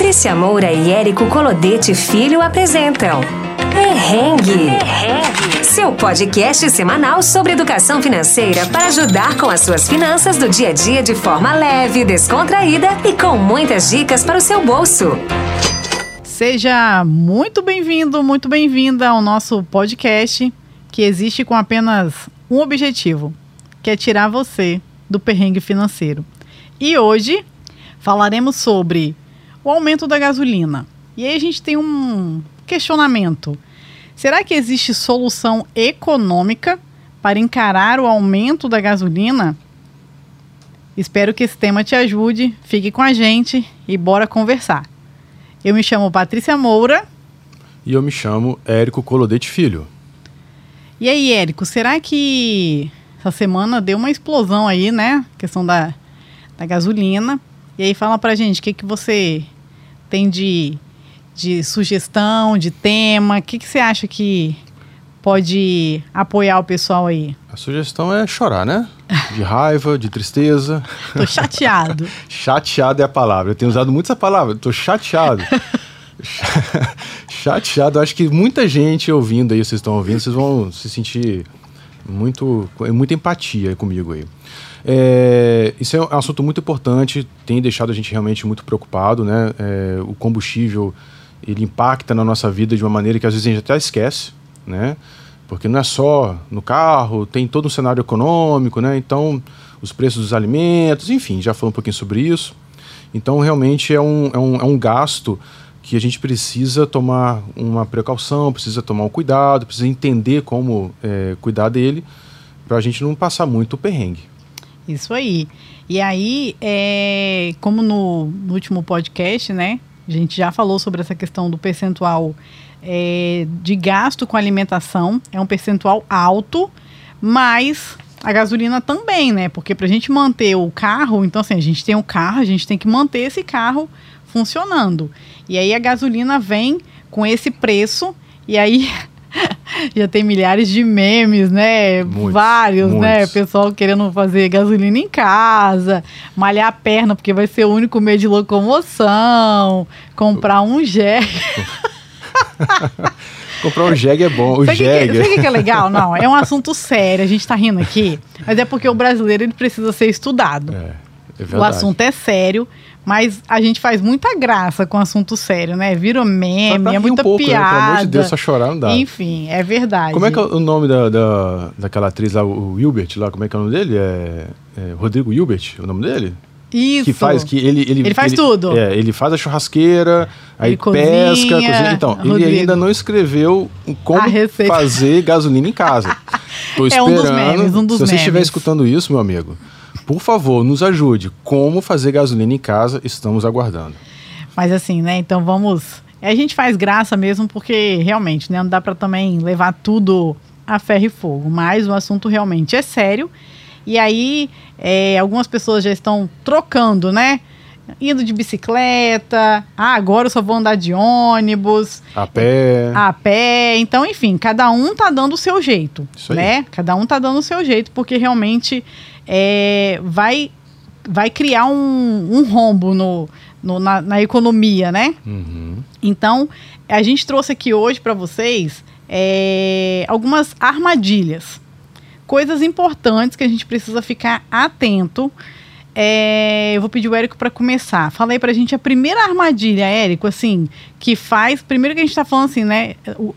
Patrícia Moura e Érico Colodete Filho apresentam Perrengue. Perrengue. Seu podcast semanal sobre educação financeira para ajudar com as suas finanças do dia a dia de forma leve, descontraída e com muitas dicas para o seu bolso. Seja muito bem-vindo, muito bem-vinda ao nosso podcast que existe com apenas um objetivo, que é tirar você do perrengue financeiro. E hoje falaremos sobre o aumento da gasolina. E aí a gente tem um questionamento. Será que existe solução econômica para encarar o aumento da gasolina? Espero que esse tema te ajude. Fique com a gente e bora conversar. Eu me chamo Patrícia Moura. E eu me chamo Érico Colodete Filho. E aí, Érico, será que essa semana deu uma explosão aí, né? Questão da, da gasolina. E aí fala pra gente o que, que você tem de, de sugestão, de tema, o que, que você acha que pode apoiar o pessoal aí? A sugestão é chorar, né? De raiva, de tristeza. Tô chateado. chateado é a palavra. Eu tenho usado muito essa palavra. Tô chateado. chateado. Acho que muita gente ouvindo aí, vocês estão ouvindo, vocês vão se sentir muito, muita empatia comigo aí. É, isso é um assunto muito importante, tem deixado a gente realmente muito preocupado, né? É, o combustível ele impacta na nossa vida de uma maneira que às vezes a gente até esquece, né? Porque não é só no carro, tem todo um cenário econômico, né? Então, os preços dos alimentos, enfim, já falou um pouquinho sobre isso. Então, realmente é um, é um, é um gasto que a gente precisa tomar uma precaução, precisa tomar um cuidado, precisa entender como é, cuidar dele, para a gente não passar muito perrengue. Isso aí. E aí, é, como no, no, último podcast, né? A gente já falou sobre essa questão do percentual é, de gasto com alimentação. É um percentual alto, mas a gasolina também, né? Porque para a gente manter o carro, então assim, a gente tem um carro, a gente tem que manter esse carro funcionando. E aí a gasolina vem com esse preço, e aí já tem milhares de memes, né? Muitos, Vários, né? muitos. né? Pessoal querendo fazer gasolina em casa, malhar a perna porque vai ser o único meio de locomoção, comprar um jegue. comprar um jegue é bom. O sabe jegue. Sabe o que é legal? Não, é um assunto sério. A gente tá rindo aqui, mas é porque o brasileiro ele precisa ser estudado. É, é o assunto é sério. Mas a gente faz muita graça com assunto sério, né? Vira meme, é muita um pouco, piada. Né? Pelo amor de Deus, só chorar não dá. Enfim, é verdade. Como é que é o nome da, da, daquela atriz lá, o Wilbert lá? Como é que é o nome dele? É, é Rodrigo Wilbert, o nome dele? Isso. Que faz, que ele... Ele, ele faz ele, tudo. É, ele faz a churrasqueira, aí pesca, cozinha. cozinha. Então, Rodrigo. ele ainda não escreveu como fazer gasolina em casa. Tô esperando. É um dos memes, um dos Se você memes. estiver escutando isso, meu amigo por favor, nos ajude. Como fazer gasolina em casa? Estamos aguardando. Mas assim, né? Então vamos. A gente faz graça mesmo porque realmente, né? Não dá para também levar tudo a ferro e fogo. Mas o assunto realmente é sério. E aí, é, algumas pessoas já estão trocando, né? Indo de bicicleta, ah, agora eu só vou andar de ônibus. A pé. A pé. Então, enfim, cada um tá dando o seu jeito. Isso né? Aí. Cada um tá dando o seu jeito, porque realmente é, vai, vai criar um, um rombo no, no na, na, economia, né? Uhum. Então, a gente trouxe aqui hoje para vocês é, algumas armadilhas, coisas importantes que a gente precisa ficar atento. É, eu vou pedir o Érico para começar. Fala aí pra gente a primeira armadilha, Érico, assim, que faz. Primeiro que a gente está falando assim, né?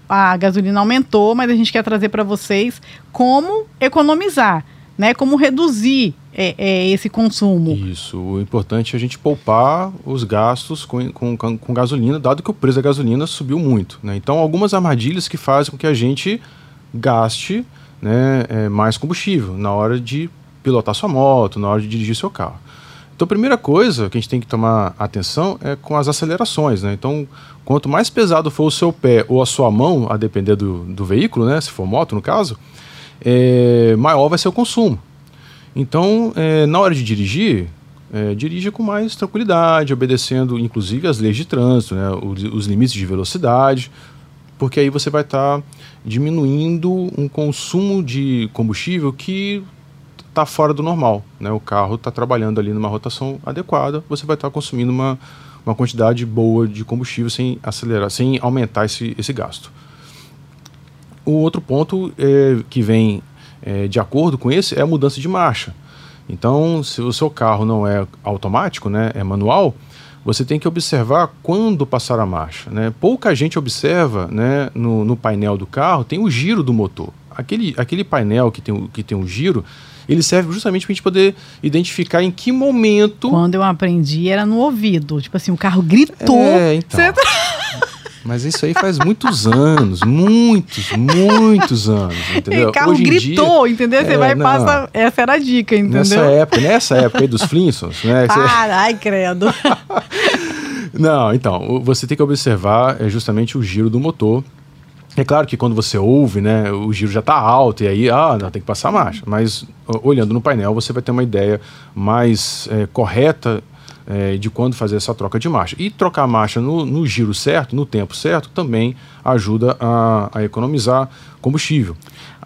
A gasolina aumentou, mas a gente quer trazer para vocês como economizar né? Como reduzir é, é, esse consumo. Isso. O importante é a gente poupar os gastos com, com, com gasolina, dado que o preço da gasolina subiu muito. Né? Então, algumas armadilhas que fazem com que a gente gaste né, é, mais combustível na hora de pilotar sua moto, na hora de dirigir seu carro. Então, a primeira coisa que a gente tem que tomar atenção é com as acelerações. Né? Então, quanto mais pesado for o seu pé ou a sua mão, a depender do, do veículo, né, se for moto no caso, é, maior vai ser o consumo. Então, é, na hora de dirigir, é, dirija com mais tranquilidade, obedecendo inclusive as leis de trânsito, né, os, os limites de velocidade, porque aí você vai estar tá diminuindo um consumo de combustível que está fora do normal. Né? O carro está trabalhando ali numa rotação adequada, você vai estar tá consumindo uma, uma quantidade boa de combustível sem acelerar, sem aumentar esse, esse gasto. O outro ponto é, que vem é, de acordo com esse é a mudança de marcha. Então, se o seu carro não é automático, né, é manual, você tem que observar quando passar a marcha. Né? Pouca gente observa né, no, no painel do carro, tem o giro do motor. Aquele, aquele painel que tem, que tem o giro, ele serve justamente para a gente poder identificar em que momento. Quando eu aprendi era no ouvido. Tipo assim, o carro gritou. É, então. Você... Mas isso aí faz muitos anos, muitos, muitos anos, entendeu? O carro Hoje gritou, dia, entendeu? Você é, vai e passa. Essa era a dica, entendeu? Nessa época, nessa época aí dos Flintstones, né? Ai, credo. Não, então, você tem que observar é justamente o giro do motor. É claro que quando você ouve, né, o giro já está alto e aí, ah, não, tem que passar marcha. Mas olhando no painel, você vai ter uma ideia mais é, correta é, de quando fazer essa troca de marcha. E trocar a marcha no, no giro certo, no tempo certo, também ajuda a, a economizar combustível.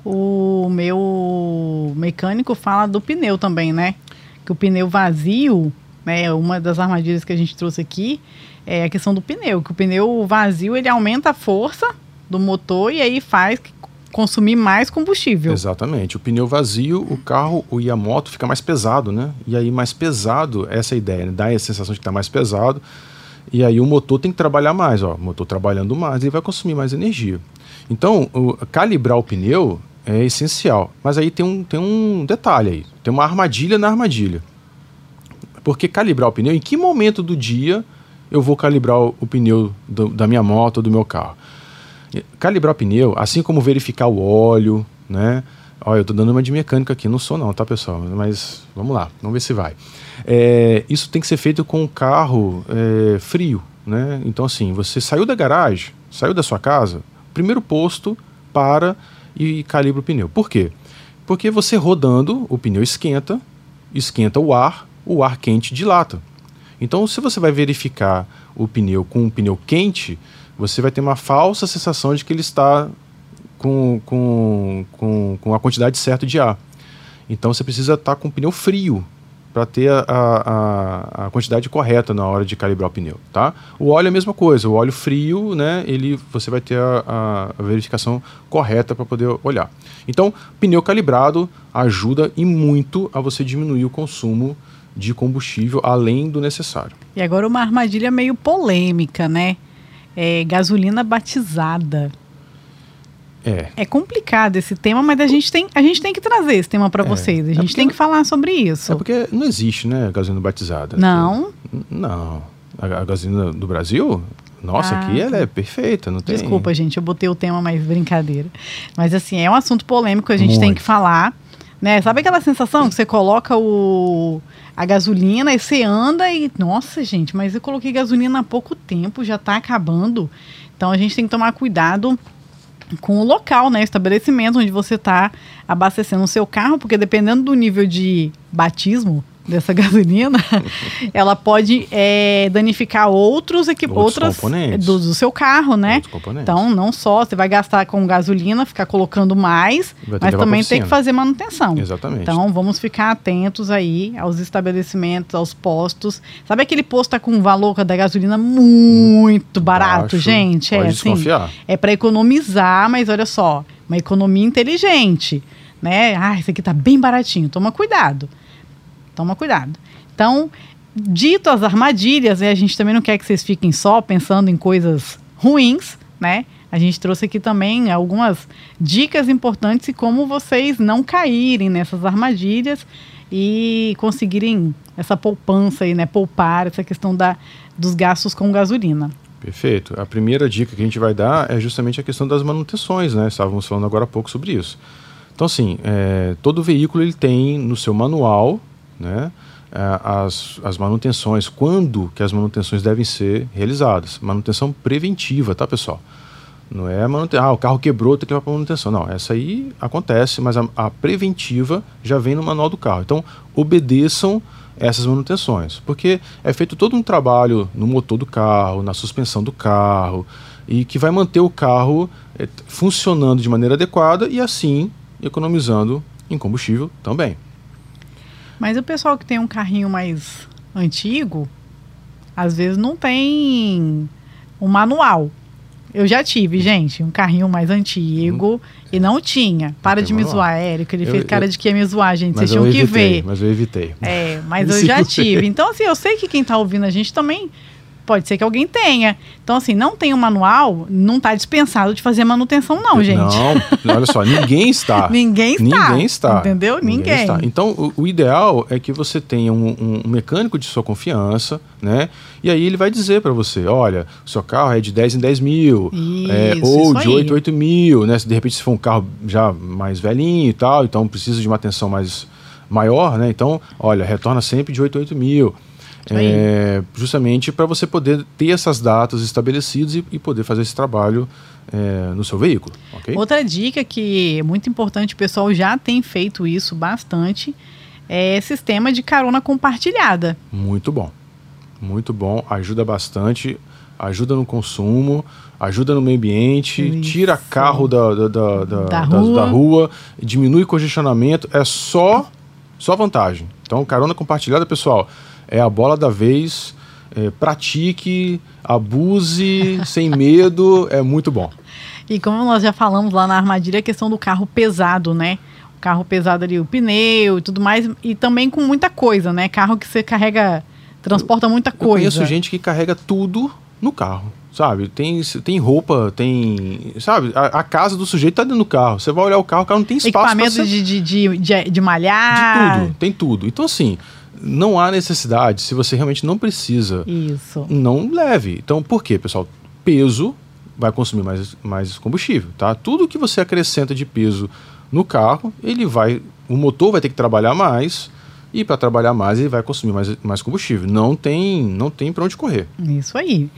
O meu mecânico fala do pneu também, né? Que o pneu vazio, né, uma das armadilhas que a gente trouxe aqui, é a questão do pneu, que o pneu vazio ele aumenta a força do motor e aí faz consumir mais combustível. Exatamente. O pneu vazio, o carro e a moto fica mais pesado, né? E aí mais pesado, essa é ideia, né? dá a sensação de que está mais pesado. E aí o motor tem que trabalhar mais, ó. O motor trabalhando mais, ele vai consumir mais energia. Então, o, calibrar o pneu é essencial. Mas aí tem um, tem um detalhe aí. Tem uma armadilha na armadilha. Porque calibrar o pneu, em que momento do dia eu vou calibrar o, o pneu do, da minha moto ou do meu carro? Calibrar o pneu, assim como verificar o óleo, né? Olha, eu estou dando uma de mecânica aqui, não sou não, tá pessoal? Mas vamos lá, vamos ver se vai. É, isso tem que ser feito com o carro é, frio, né? Então assim, você saiu da garagem, saiu da sua casa, primeiro posto, para e calibra o pneu. Por quê? Porque você rodando, o pneu esquenta, esquenta o ar, o ar quente dilata. Então, se você vai verificar o pneu com um pneu quente, você vai ter uma falsa sensação de que ele está com, com, com, com a quantidade certa de ar. Então você precisa estar com o pneu frio para ter a, a, a, quantidade correta na hora de calibrar o pneu, tá? O óleo é a mesma coisa, o óleo frio, né, ele, você vai ter a, a verificação correta para poder olhar. Então, pneu calibrado ajuda e muito a você diminuir o consumo de combustível além do necessário. E agora uma armadilha meio polêmica, né? É, gasolina batizada. É. é complicado esse tema, mas a gente tem, a gente tem que trazer esse tema para é. vocês. A é gente é tem que falar sobre isso. É porque não existe, né, gasolina batizada. Não. não. A, a gasolina do Brasil, nossa, ah, aqui ela é perfeita, não tem. Desculpa, gente, eu botei o tema mais brincadeira. Mas assim, é um assunto polêmico, a gente Muito. tem que falar. Né? Sabe aquela sensação que você coloca o, a gasolina e você anda e. Nossa, gente, mas eu coloquei gasolina há pouco tempo, já está acabando. Então a gente tem que tomar cuidado com o local, né? Estabelecimento onde você está abastecendo o seu carro, porque dependendo do nível de batismo dessa gasolina, ela pode é, danificar outros equipamentos outras componentes. Do, do, seu carro, né? Então, não só você vai gastar com gasolina, ficar colocando mais, mas também tem que fazer manutenção. Exatamente. Então, vamos ficar atentos aí aos estabelecimentos, aos postos. Sabe aquele posto tá com um valor da gasolina muito barato, Baixo, gente? É assim, é para economizar, mas olha só, uma economia inteligente, né? Ah, isso aqui tá bem baratinho. Toma cuidado. Toma cuidado. Então, dito as armadilhas, né, a gente também não quer que vocês fiquem só pensando em coisas ruins, né? A gente trouxe aqui também algumas dicas importantes de como vocês não caírem nessas armadilhas e conseguirem essa poupança aí, né? Poupar essa questão da, dos gastos com gasolina. Perfeito. A primeira dica que a gente vai dar é justamente a questão das manutenções, né? Estávamos falando agora há pouco sobre isso. Então, assim, é, todo veículo ele tem no seu manual né, é, as, as manutenções, quando que as manutenções devem ser realizadas. Manutenção preventiva, tá, pessoal? Não é manutenção, ah, o carro quebrou, tem que levar para manutenção. Não, essa aí acontece, mas a, a, preventiva já vem no manual do carro. Então, obedeçam essas manutenções, porque é feito todo um trabalho no motor do carro, na suspensão do carro, e que vai manter o carro é, funcionando de maneira adequada e assim economizando em combustível também. Mas o pessoal que tem um carrinho mais antigo, às vezes não tem um manual. Eu já tive, gente, um carrinho mais antigo hum. e não tinha. Para de me zoar, Érico. Ele eu, fez cara eu, de que ia me zoar, gente. Vocês tinham evitei, que ver. Mas eu evitei. É, mas eu já tive. Então, assim, eu sei que quem está ouvindo a gente também Pode ser que alguém tenha. Então, assim, não tem um manual, não está dispensado de fazer manutenção, não, gente. Não, olha só, ninguém está. ninguém está. Ninguém está. Entendeu? Ninguém. ninguém. Está. Então, o, o, ideal é que você tenha um, um, mecânico de sua confiança, né? E aí ele vai dizer para você: olha, o seu carro é de 10 em 10 mil, isso, é, ou de 8 em 8 mil, né? Se de repente se for um carro já mais velhinho e tal, então precisa de uma atenção mais maior, né? Então, olha, retorna sempre de 8 a 8 mil. É, justamente para você poder ter essas datas estabelecidas e, e poder fazer esse trabalho é, no seu veículo. Okay? Outra dica que é muito importante, o pessoal já tem feito isso bastante, é sistema de carona compartilhada. Muito bom. Muito bom, ajuda bastante, ajuda no consumo, ajuda no meio ambiente, isso. tira carro da, da, da, da, da rua. da rua, diminui congestionamento, é só, só vantagem. Então, carona compartilhada, pessoal, é a bola da vez. É, pratique, abuse, sem medo, é muito bom. E como nós já falamos lá na armadilha, a questão do carro pesado, né? O carro pesado ali, o pneu e tudo mais, e também com muita coisa, né? Carro que você carrega, transporta muita coisa. Eu conheço gente que carrega tudo no carro sabe? Tem, tem roupa, tem. Sabe? A, a, casa do sujeito tá dentro do carro. Você vai olhar o carro, o carro não tem espaço. Equipamento ser... de, de, de, de, de malhar. De tudo, tem tudo. Então, assim, não há necessidade, se você realmente não precisa, Isso. não leve. Então, por quê, pessoal? Peso vai consumir mais, mais combustível, tá? Tudo que você acrescenta de peso no carro, ele vai, o motor vai ter que trabalhar mais e para trabalhar mais ele vai consumir mais, mais combustível. Não tem, não tem para onde correr. Isso aí.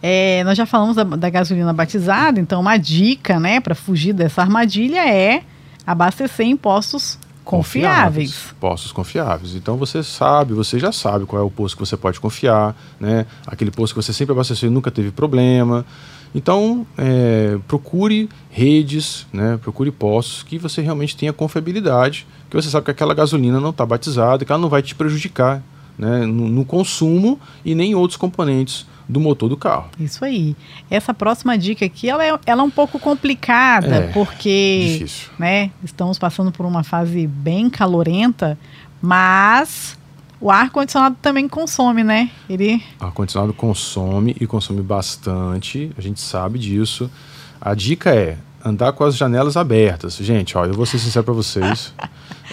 É, nós já falamos da, da, gasolina batizada, então uma dica, né, para fugir dessa armadilha é abastecer em postos confiáveis. confiáveis. Postos confiáveis. Então você sabe, você já sabe qual é o posto que você pode confiar, né? Aquele posto que você sempre abasteceu e nunca teve problema. Então, é, procure redes, né? procure postos que você realmente tenha confiabilidade, que você sabe que aquela gasolina não está batizada, que ela não vai te prejudicar né? no, no consumo e nem outros componentes do motor do carro. Isso aí. Essa próxima dica aqui, ela é, ela é um pouco complicada, é, porque difícil. né, estamos passando por uma fase bem calorenta, mas o ar-condicionado também consome, né? Ele... O ar-condicionado consome e consome bastante, a gente sabe disso. A dica é andar com as janelas abertas. Gente, ó, eu vou ser sincero para vocês.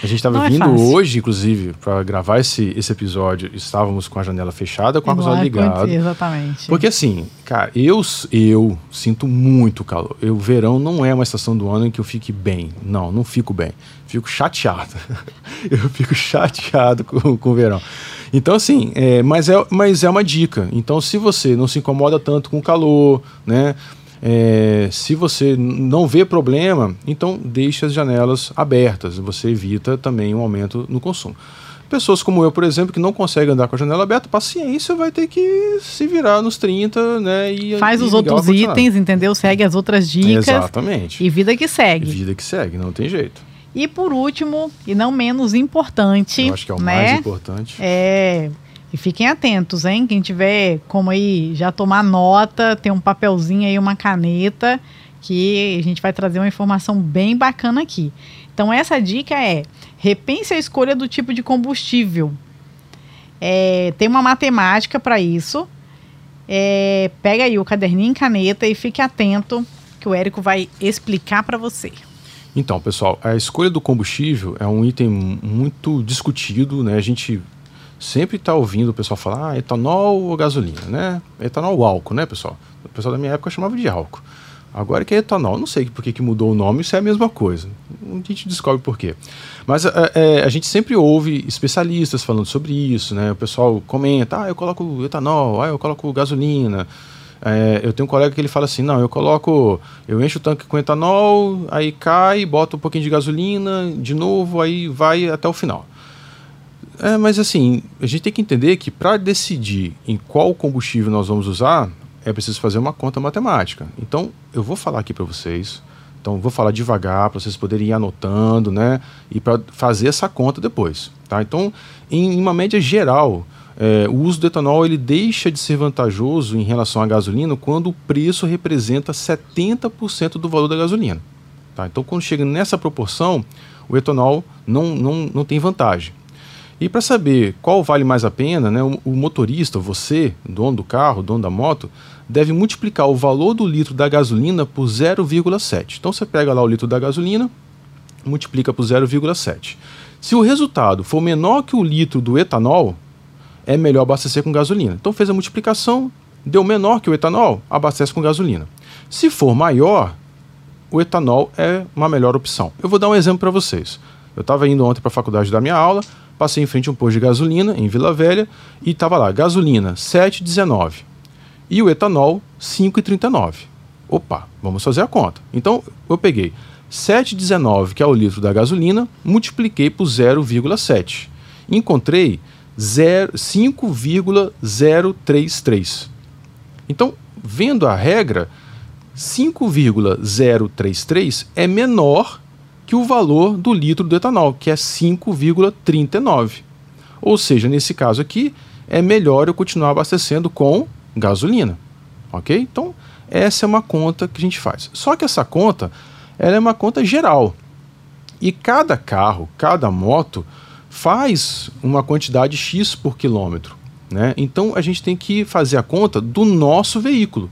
A gente estava é vindo é hoje, inclusive, para gravar esse, esse episódio. Estávamos com a janela fechada, com a ar ligada. Exatamente. Porque assim, cara, eu, eu sinto muito calor. O verão não é uma estação do ano em que eu fique bem. Não, não fico bem. Fico chateado. eu fico chateado com, com o verão. Então, assim, é, mas, é, mas é uma dica. Então, se você não se incomoda tanto com o calor, né? É, se você não vê problema, então deixe as janelas abertas. Você evita também um aumento no consumo. Pessoas como eu, por exemplo, que não conseguem andar com a janela aberta, paciência, vai ter que se virar nos 30, né? E, Faz e os outros itens, entendeu? Segue as outras dicas. Exatamente. E vida que segue. Vida que segue, não tem jeito. E por último, e não menos importante. Eu acho que é o né? mais importante. É e fiquem atentos, hein? Quem tiver como aí já tomar nota, tem um papelzinho aí, uma caneta, que a gente vai trazer uma informação bem bacana aqui. Então, essa dica é: repense a escolha do tipo de combustível. É, tem uma matemática para isso. É, pega aí o caderninho e caneta e fique atento que o Érico vai explicar para você. Então, pessoal, a escolha do combustível é um item muito discutido, né? A gente sempre está ouvindo o pessoal falar ah, etanol ou gasolina, né? Etanol ou álcool, né, pessoal? O pessoal da minha época chamava de álcool. Agora que é etanol, não sei por que, que mudou o nome, isso é a mesma coisa. A gente descobre por quê. Mas é, é, a gente sempre ouve especialistas falando sobre isso, né? O pessoal comenta, ah, eu coloco etanol, ah, eu coloco gasolina. É, eu tenho um colega que ele fala assim, não, eu coloco, eu encho o tanque com etanol, aí cai, boto um pouquinho de gasolina, de novo, aí vai até o final. É, mas assim, a gente tem que entender que para decidir em qual combustível nós vamos usar, é preciso fazer uma conta matemática. Então, eu vou falar aqui para vocês. Então, vou falar devagar para vocês poderem ir anotando, né? E para fazer essa conta depois, tá? Então, em, uma média geral, é, o uso do etanol ele deixa de ser vantajoso em relação à gasolina quando o preço representa 70% do valor da gasolina. Tá? Então, quando chega nessa proporção, o etanol não, não, não tem vantagem. E para saber qual vale mais a pena, né, o, o, motorista, você, dono do carro, dono da moto, deve multiplicar o valor do litro da gasolina por 0,7. Então você pega lá o litro da gasolina, multiplica por 0,7. Se o resultado for menor que o litro do etanol, é melhor abastecer com gasolina. Então fez a multiplicação, deu menor que o etanol, abastece com gasolina. Se for maior, o etanol é uma melhor opção. Eu vou dar um exemplo para vocês. Eu estava indo ontem para a faculdade da minha aula, passei em frente a um posto de gasolina em Vila Velha e estava lá, gasolina 7,19 e o etanol 5,39. Opa, vamos fazer a conta. Então eu peguei 7,19, que é o litro da gasolina, multipliquei por 0,7. Encontrei 5,033. Então, vendo a regra, 5,033 é menor que o valor do litro do etanol, que é 5,39. Ou seja, nesse caso aqui, é melhor eu continuar abastecendo com gasolina. Ok? Então, essa é uma conta que a gente faz. Só que essa conta ela é uma conta geral. E cada carro, cada moto, faz uma quantidade X por quilômetro. Né? Então a gente tem que fazer a conta do nosso veículo.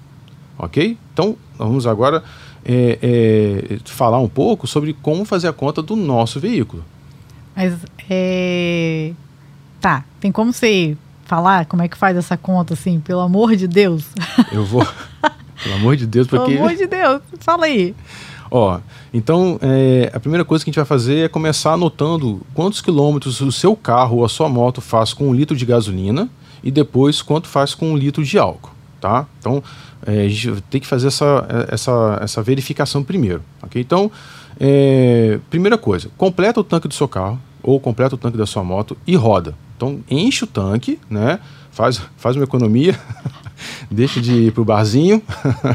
Ok? Então vamos agora é, é, falar um pouco sobre como fazer a conta do nosso veículo. Mas é. Tá, tem como você falar como é que faz essa conta, assim, pelo amor de Deus? Eu vou. pelo amor de Deus, porque. Pelo amor de Deus, fala aí. Ó, então é, a primeira coisa que a gente vai fazer é começar anotando quantos quilômetros o seu carro ou a sua moto faz com um litro de gasolina e depois quanto faz com um litro de álcool, tá? Então é, a gente tem que fazer essa, essa, essa verificação primeiro, ok? Então, é, primeira coisa, completa o tanque do seu carro ou completa o tanque da sua moto e roda. Então enche o tanque, né? Faz, faz uma economia, deixa de ir pro barzinho,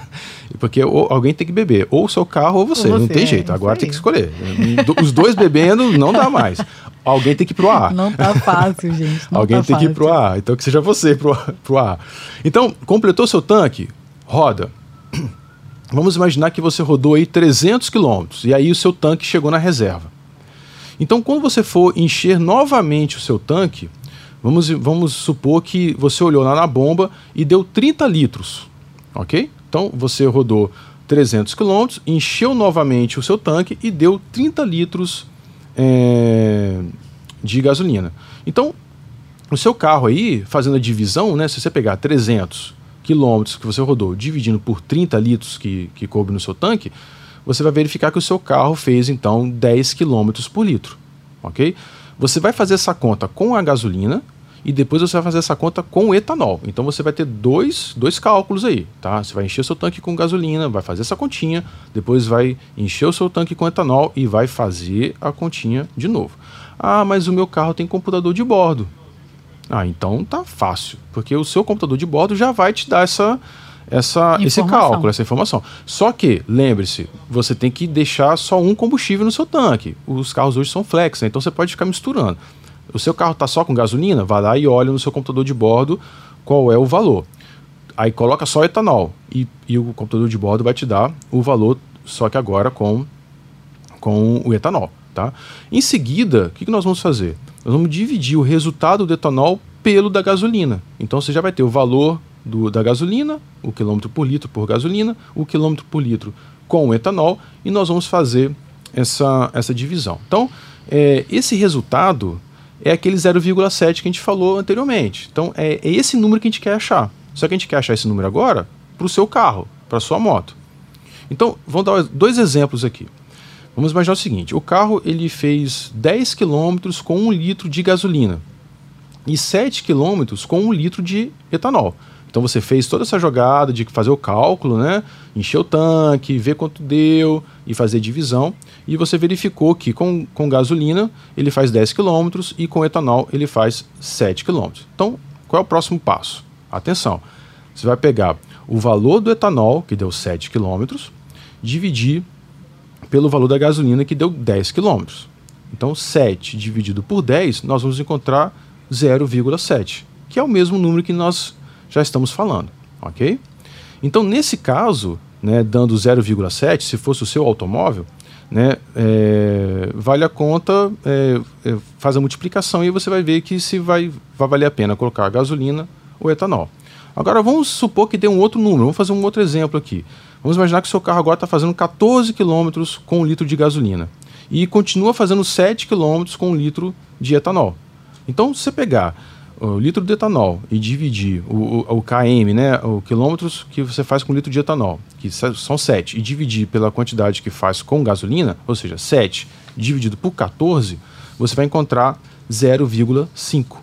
porque alguém tem que beber, ou o seu carro ou você, ou você não tem é, jeito, agora tem que escolher. Os dois bebendo não dá mais. Alguém tem que ir pro ar. Não tá fácil, gente. alguém tá tem fácil. que ir pro ar, então que seja você pro, pro ar. Então, completou seu tanque? Roda. Vamos imaginar que você rodou aí 300 quilômetros e aí o seu tanque chegou na reserva. Então, quando você for encher novamente o seu tanque, Vamos, vamos supor que você olhou lá na bomba e deu 30 litros, ok? Então você rodou 300 quilômetros, encheu novamente o seu tanque e deu 30 litros é, de gasolina. Então, o seu carro aí, fazendo a divisão, né, se você pegar 300 quilômetros que você rodou, dividindo por 30 litros que, que coube no seu tanque, você vai verificar que o seu carro fez então 10 quilômetros por litro, ok? Você vai fazer essa conta com a gasolina e depois você vai fazer essa conta com etanol. Então você vai ter dois, dois cálculos aí, tá? Você vai encher o seu tanque com gasolina, vai fazer essa continha, depois vai encher o seu tanque com etanol e vai fazer a continha de novo. Ah, mas o meu carro tem computador de bordo. Ah, então tá fácil, porque o seu computador de bordo já vai te dar essa essa, esse cálculo, essa informação. Só que, lembre-se, você tem que deixar só um combustível no seu tanque. Os carros hoje são flex, né? então você pode ficar misturando. O seu carro está só com gasolina? Vai lá e olha no seu computador de bordo qual é o valor. Aí coloca só etanol e, e o computador de bordo vai te dar o valor, só que agora com, com o etanol. Tá? Em seguida, o que, que nós vamos fazer? Nós vamos dividir o resultado do etanol pelo da gasolina. Então você já vai ter o valor do, da gasolina, o quilômetro por litro por gasolina, o quilômetro por litro com o etanol, e nós vamos fazer essa, essa divisão. Então, é, esse resultado é aquele 0,7 que a gente falou anteriormente. Então, é, é, esse número que a gente quer achar. Só que a gente quer achar esse número agora para o seu carro, para sua moto. Então, vamos dar dois exemplos aqui. Vamos imaginar o seguinte: o carro ele fez 10 km com 1 litro de gasolina e 7 km com 1 litro de etanol. Então você fez toda essa jogada de fazer o cálculo, né? Encher o tanque, ver quanto deu e fazer divisão. E você verificou que com, com gasolina ele faz 10 km e com etanol ele faz 7 km. Então, qual é o próximo passo? Atenção, você vai pegar o valor do etanol, que deu 7 km, dividir pelo valor da gasolina, que deu 10 km. Então, 7 dividido por 10, nós vamos encontrar 0,7. que é o mesmo número que nós já estamos falando, ok? Então, nesse caso, né, dando 0,7, se fosse o seu automóvel, né, é, vale a conta, é, é, faz a multiplicação e você vai ver que se vai, vai valer a pena colocar a gasolina ou etanol. Agora vamos supor que dê um outro número, vamos fazer um outro exemplo aqui. Vamos imaginar que o seu carro agora está fazendo 14 km com um litro de gasolina e continua fazendo 7 km com um litro de etanol. Então, se você pegar o litro de etanol e dividir o, o, o, KM, né, o quilômetros que você faz com litro de etanol, que são 7, e dividir pela quantidade que faz com gasolina, ou seja, 7 dividido por 14, você vai encontrar 0,5.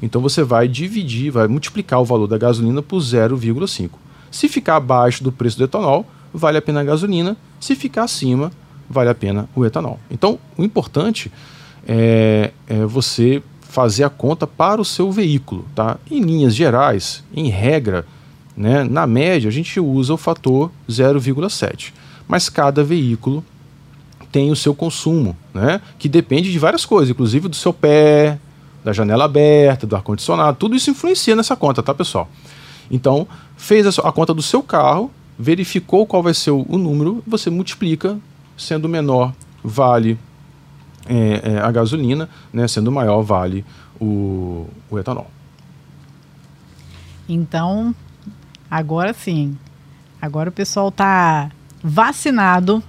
Então você vai dividir, vai multiplicar o valor da gasolina por 0,5. Se ficar abaixo do preço do etanol, vale a pena a gasolina. Se ficar acima, vale a pena o etanol. Então, o importante é, é você fazer a conta para o seu veículo. Tá? Em linhas gerais, em regra, né, na média, a gente usa o fator 0,7. Mas cada veículo tem o seu consumo, né, que depende de várias coisas, inclusive do seu pé, da janela aberta, do ar-condicionado, tudo isso influencia nessa conta, tá, pessoal? Então, fez a, conta do seu carro, verificou qual vai ser o número, você multiplica, sendo menor, vale é, é, a gasolina, né, sendo maior, vale o, o etanol. Então, agora sim, agora o pessoal está vacinado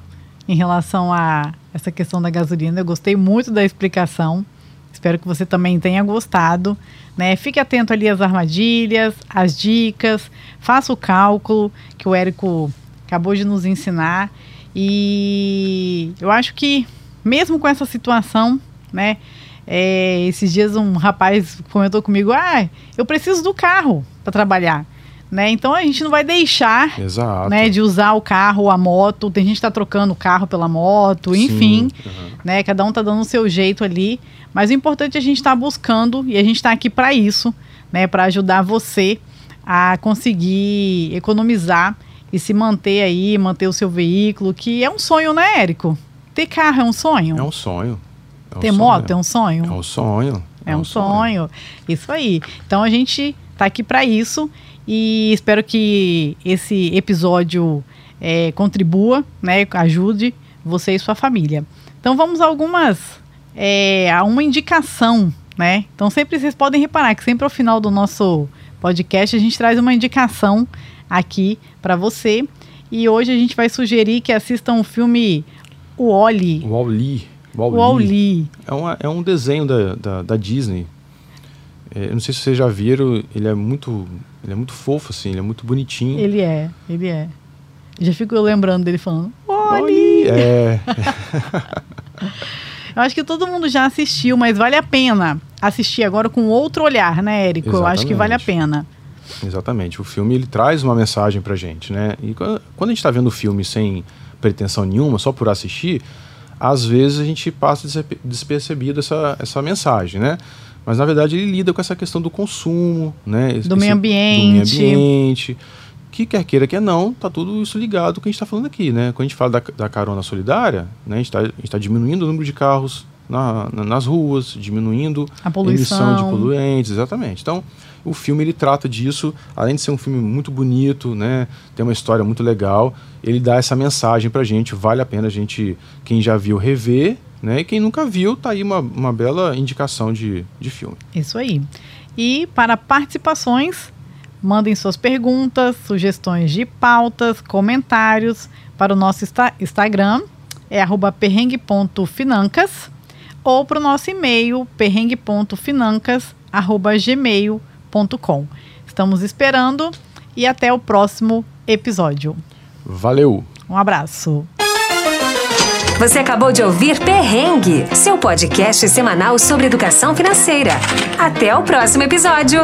em relação a essa questão da gasolina. Eu gostei muito da explicação. Espero que você também tenha gostado. Né? Fique atento ali às armadilhas, às dicas, faça o cálculo que o Érico acabou de nos ensinar. E eu acho que mesmo com essa situação, né? É, esses dias um rapaz comentou comigo: ah, eu preciso do carro para trabalhar. Né? Então a gente não vai deixar né, de usar o carro ou a moto. Tem gente que está trocando o carro pela moto, enfim. Uhum. Né? Cada um está dando o seu jeito ali. Mas o importante é a gente estar tá buscando e a gente está aqui para isso, né? para ajudar você a conseguir economizar e se manter aí, manter o seu veículo, que é um sonho, né, Érico? Ter carro é um sonho? É um sonho. É um Ter sonho. moto é um sonho? É um sonho. É, é um, um sonho. sonho. Isso aí. Então a gente está aqui para isso e espero que esse episódio é, contribua, né, ajude você e sua família. Então vamos a algumas, é, a uma indicação, né? Então sempre vocês podem reparar que sempre ao final do nosso podcast a gente traz uma indicação aqui para você. E hoje a gente vai sugerir que assistam o filme o Oli. O Oli. O Oli. É, uma, é um desenho da, da, da Disney. É, eu não sei se vocês já viram, ele é muito, ele é muito fofo, assim, ele é muito bonitinho. Ele é, ele é. Já fico lembrando dele falando, Oli! É. eu acho que todo mundo já assistiu, mas vale a pena assistir agora com outro olhar, né, Érico? Exatamente. Eu acho que vale a pena. Exatamente. O filme ele traz uma mensagem pra gente, né? E quando a gente está vendo o filme sem pretensão nenhuma, só por assistir, às vezes a gente passa despercebido essa, essa mensagem, né? Mas na verdade ele lida com essa questão do consumo, né? Do meio ambiente. Do meio ambiente. Que quer queira, quer não, tá tudo isso ligado com o que a gente está falando aqui, né? Quando a gente fala da, da carona solidária, né? a gente está tá diminuindo o número de carros na, na, nas ruas, diminuindo a, a emissão de poluentes, exatamente. Então, o filme ele trata disso, além de ser um filme muito bonito, né, tem uma história muito legal, ele dá essa mensagem pra gente, vale a pena a gente, quem já viu, rever, né, e quem nunca viu, tá aí uma, uma bela indicação de, de filme. Isso aí. E para participações, mandem suas perguntas, sugestões de pautas, comentários para o nosso Instagram, é perrengue.financas, ou para o nosso e-mail, perrengue.financas.gmail.com Estamos esperando e até o próximo episódio. Valeu! Um abraço! Você acabou de ouvir Perrengue, seu podcast semanal sobre educação financeira. Até o próximo episódio!